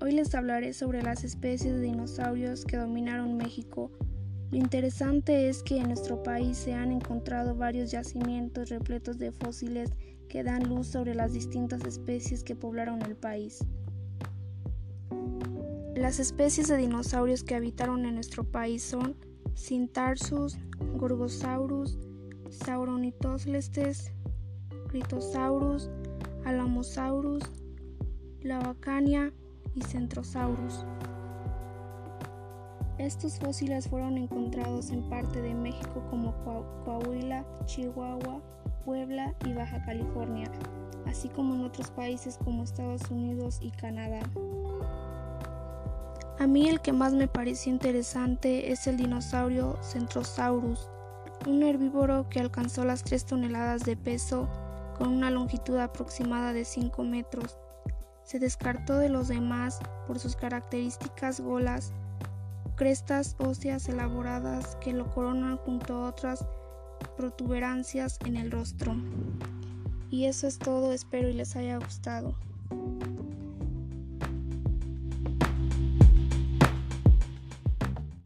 Hoy les hablaré sobre las especies de dinosaurios que dominaron México. Lo interesante es que en nuestro país se han encontrado varios yacimientos repletos de fósiles que dan luz sobre las distintas especies que poblaron el país. Las especies de dinosaurios que habitaron en nuestro país son Cintarsus, Gorgosaurus, Sauronitoslestes, Critosaurus, Alamosaurus, Lavacania y Centrosaurus. Estos fósiles fueron encontrados en parte de México como Coahuila, Chihuahua, Puebla y Baja California, así como en otros países como Estados Unidos y Canadá. A mí el que más me pareció interesante es el dinosaurio Centrosaurus, un herbívoro que alcanzó las 3 toneladas de peso con una longitud aproximada de 5 metros. Se descartó de los demás por sus características golas, crestas óseas elaboradas que lo coronan junto a otras protuberancias en el rostro. Y eso es todo, espero y les haya gustado.